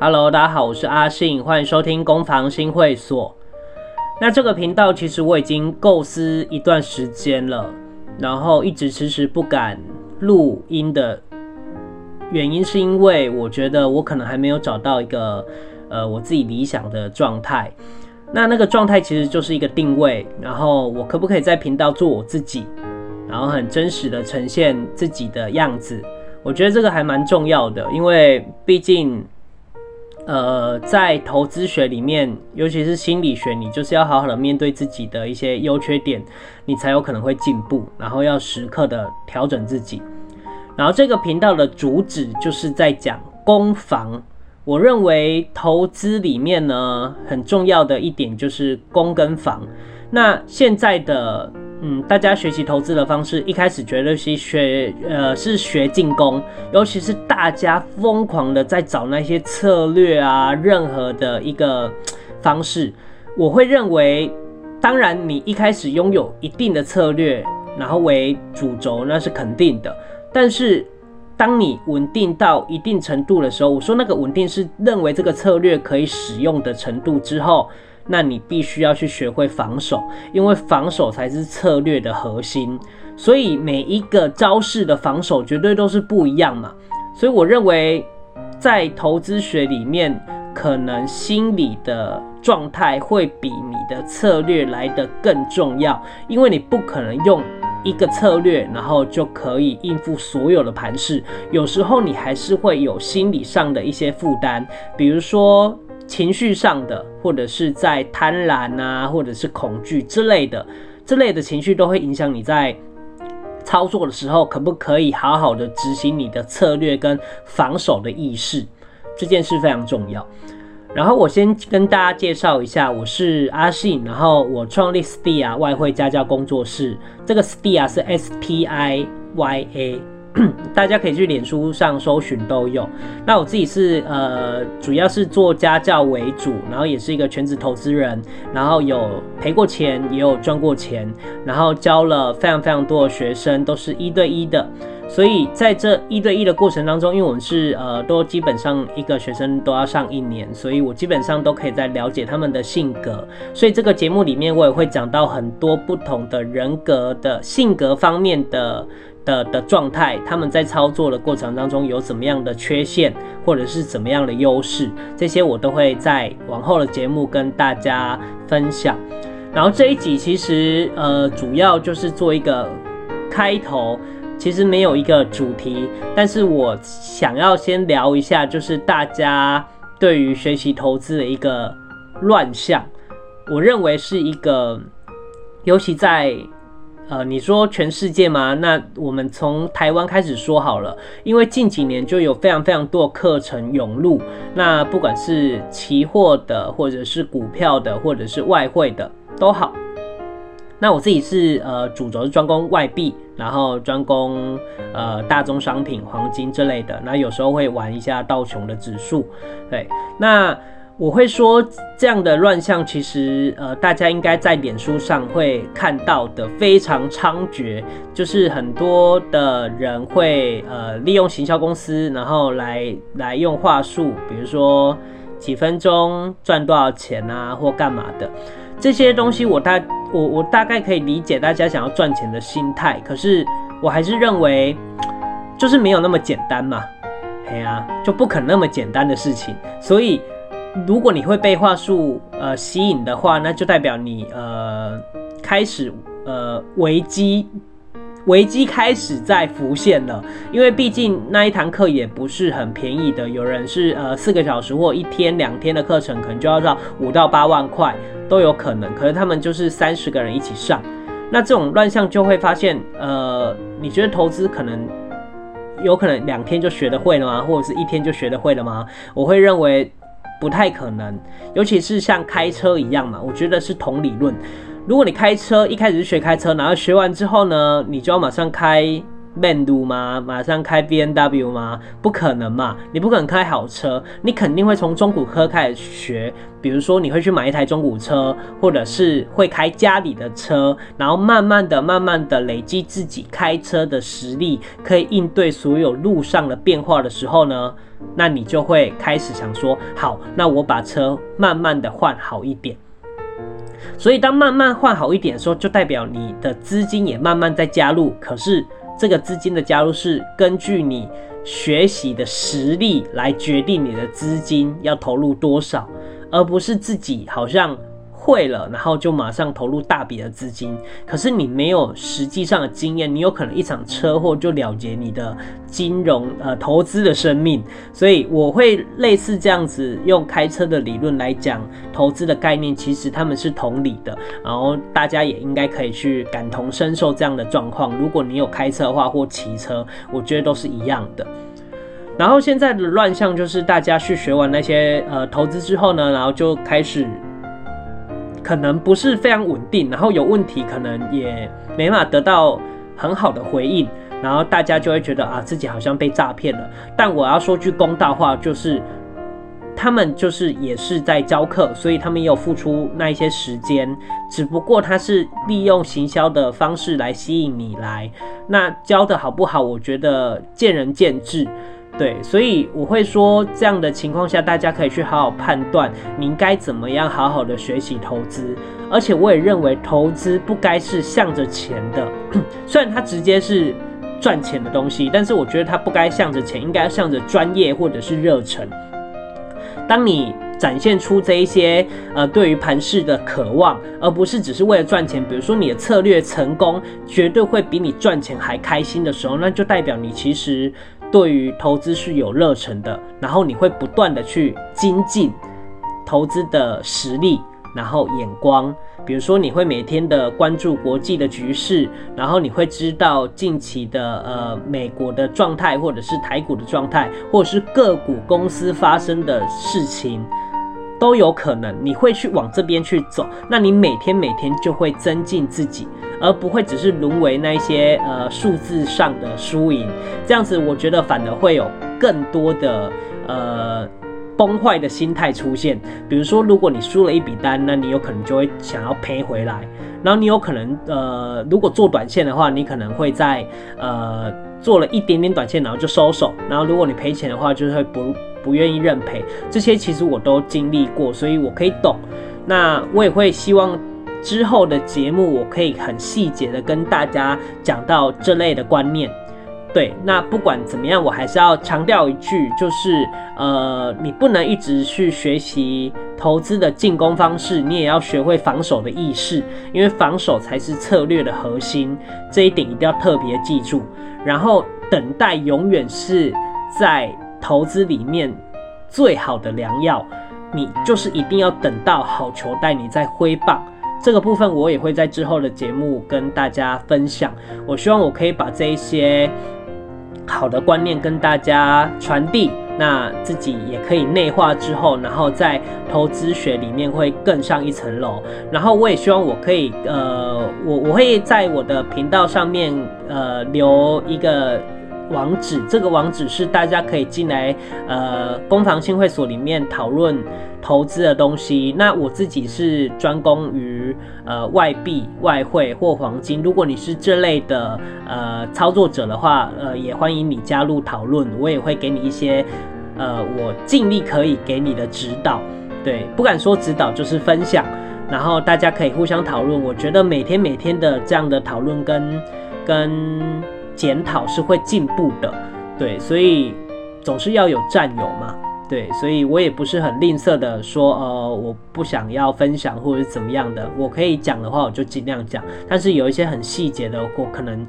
Hello，大家好，我是阿信，欢迎收听攻防新会所。那这个频道其实我已经构思一段时间了，然后一直迟迟不敢录音的原因，是因为我觉得我可能还没有找到一个呃我自己理想的状态。那那个状态其实就是一个定位，然后我可不可以在频道做我自己，然后很真实的呈现自己的样子？我觉得这个还蛮重要的，因为毕竟，呃，在投资学里面，尤其是心理学，你就是要好好的面对自己的一些优缺点，你才有可能会进步，然后要时刻的调整自己。然后这个频道的主旨就是在讲攻防。我认为投资里面呢，很重要的一点就是攻跟防。那现在的嗯，大家学习投资的方式，一开始觉得是学呃是学进攻，尤其是大家疯狂的在找那些策略啊，任何的一个方式，我会认为，当然你一开始拥有一定的策略，然后为主轴，那是肯定的，但是。当你稳定到一定程度的时候，我说那个稳定是认为这个策略可以使用的程度之后，那你必须要去学会防守，因为防守才是策略的核心。所以每一个招式的防守绝对都是不一样嘛。所以我认为在投资学里面，可能心理的状态会比你的策略来得更重要，因为你不可能用。一个策略，然后就可以应付所有的盘势。有时候你还是会有心理上的一些负担，比如说情绪上的，或者是在贪婪啊，或者是恐惧之类的，这类的情绪都会影响你在操作的时候，可不可以好好的执行你的策略跟防守的意识。这件事非常重要。然后我先跟大家介绍一下，我是阿信，然后我创立 Stia 外汇家教工作室，这个 Stia 是 S T I Y A，大家可以去脸书上搜寻都有。那我自己是呃，主要是做家教为主，然后也是一个全职投资人，然后有赔过钱，也有赚过钱，然后教了非常非常多的学生，都是一对一的。所以在这一对一的过程当中，因为我们是呃都基本上一个学生都要上一年，所以我基本上都可以在了解他们的性格。所以这个节目里面我也会讲到很多不同的人格的性格方面的的的状态，他们在操作的过程当中有怎么样的缺陷，或者是怎么样的优势，这些我都会在往后的节目跟大家分享。然后这一集其实呃主要就是做一个开头。其实没有一个主题，但是我想要先聊一下，就是大家对于学习投资的一个乱象。我认为是一个，尤其在呃，你说全世界吗？那我们从台湾开始说好了，因为近几年就有非常非常多课程涌入，那不管是期货的，或者是股票的，或者是外汇的都好。那我自己是呃，主轴是专攻外币，然后专攻呃大宗商品、黄金之类的。那有时候会玩一下道琼的指数。对，那我会说这样的乱象，其实呃大家应该在脸书上会看到的非常猖獗，就是很多的人会呃利用行销公司，然后来来用话术，比如说几分钟赚多少钱啊，或干嘛的。这些东西我大我我大概可以理解大家想要赚钱的心态，可是我还是认为就是没有那么简单嘛，哎呀，就不可能那么简单的事情。所以如果你会被话术呃吸引的话，那就代表你呃开始呃危机。危机开始在浮现了，因为毕竟那一堂课也不是很便宜的，有人是呃四个小时或一天两天的课程，可能就要到五到八万块都有可能。可是他们就是三十个人一起上，那这种乱象就会发现，呃，你觉得投资可能有可能两天就学得会了吗？或者是一天就学得会了吗？我会认为不太可能，尤其是像开车一样嘛，我觉得是同理论。如果你开车一开始是学开车，然后学完之后呢，你就要马上开曼度吗？马上开 B N W 吗？不可能嘛！你不可能开好车，你肯定会从中古车开始学。比如说，你会去买一台中古车，或者是会开家里的车，然后慢慢的、慢慢的累积自己开车的实力，可以应对所有路上的变化的时候呢，那你就会开始想说：好，那我把车慢慢的换好一点。所以，当慢慢换好一点的时候，就代表你的资金也慢慢在加入。可是，这个资金的加入是根据你学习的实力来决定你的资金要投入多少，而不是自己好像。会了，然后就马上投入大笔的资金。可是你没有实际上的经验，你有可能一场车祸就了结你的金融呃投资的生命。所以我会类似这样子用开车的理论来讲投资的概念，其实他们是同理的。然后大家也应该可以去感同身受这样的状况。如果你有开车的话或骑车，我觉得都是一样的。然后现在的乱象就是大家去学完那些呃投资之后呢，然后就开始。可能不是非常稳定，然后有问题，可能也没法得到很好的回应，然后大家就会觉得啊，自己好像被诈骗了。但我要说句公道话，就是他们就是也是在教课，所以他们也有付出那一些时间，只不过他是利用行销的方式来吸引你来。那教的好不好，我觉得见仁见智。对，所以我会说，这样的情况下，大家可以去好好判断，你应该怎么样好好的学习投资。而且我也认为，投资不该是向着钱的，虽然它直接是赚钱的东西，但是我觉得它不该向着钱，应该向着专业或者是热忱。当你展现出这一些呃对于盘市的渴望，而不是只是为了赚钱，比如说你的策略成功，绝对会比你赚钱还开心的时候，那就代表你其实。对于投资是有热忱的，然后你会不断的去精进投资的实力，然后眼光，比如说你会每天的关注国际的局势，然后你会知道近期的呃美国的状态，或者是台股的状态，或者是个股公司发生的事情。都有可能，你会去往这边去走，那你每天每天就会增进自己，而不会只是沦为那些呃数字上的输赢，这样子我觉得反而会有更多的呃崩坏的心态出现。比如说，如果你输了一笔单，那你有可能就会想要赔回来，然后你有可能呃如果做短线的话，你可能会在呃做了一点点短线，然后就收手，然后如果你赔钱的话，就是会不。不愿意认赔，这些其实我都经历过，所以我可以懂。那我也会希望之后的节目，我可以很细节的跟大家讲到这类的观念。对，那不管怎么样，我还是要强调一句，就是呃，你不能一直去学习投资的进攻方式，你也要学会防守的意识，因为防守才是策略的核心，这一点一定要特别记住。然后等待永远是在。投资里面最好的良药，你就是一定要等到好球带你再挥棒。这个部分我也会在之后的节目跟大家分享。我希望我可以把这一些好的观念跟大家传递，那自己也可以内化之后，然后在投资学里面会更上一层楼。然后我也希望我可以，呃，我我会在我的频道上面，呃，留一个。网址，这个网址是大家可以进来，呃，攻防新会所里面讨论投资的东西。那我自己是专攻于呃外币、外汇或黄金。如果你是这类的呃操作者的话，呃，也欢迎你加入讨论，我也会给你一些呃我尽力可以给你的指导。对，不敢说指导，就是分享，然后大家可以互相讨论。我觉得每天每天的这样的讨论跟跟。检讨是会进步的，对，所以总是要有战友嘛，对，所以我也不是很吝啬的说，呃，我不想要分享或者是怎么样的，我可以讲的话我就尽量讲，但是有一些很细节的，我可能。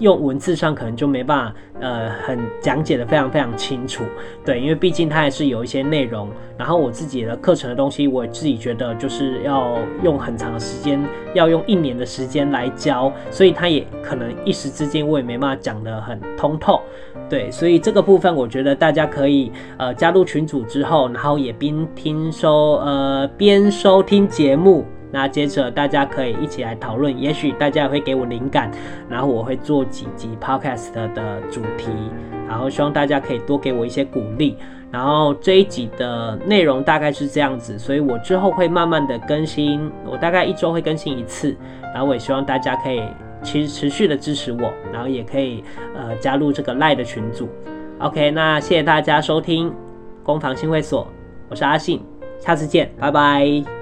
用文字上可能就没办法，呃，很讲解的非常非常清楚，对，因为毕竟它还是有一些内容。然后我自己的课程的东西，我自己觉得就是要用很长的时间，要用一年的时间来教，所以它也可能一时之间我也没办法讲得很通透，对，所以这个部分我觉得大家可以呃加入群组之后，然后也边听收呃边收听节目。那接着大家可以一起来讨论，也许大家也会给我灵感，然后我会做几集 podcast 的主题，然后希望大家可以多给我一些鼓励。然后这一集的内容大概是这样子，所以我之后会慢慢的更新，我大概一周会更新一次。然后我也希望大家可以持持续的支持我，然后也可以呃加入这个赖的群组。OK，那谢谢大家收听攻防新会所，我是阿信，下次见，拜拜。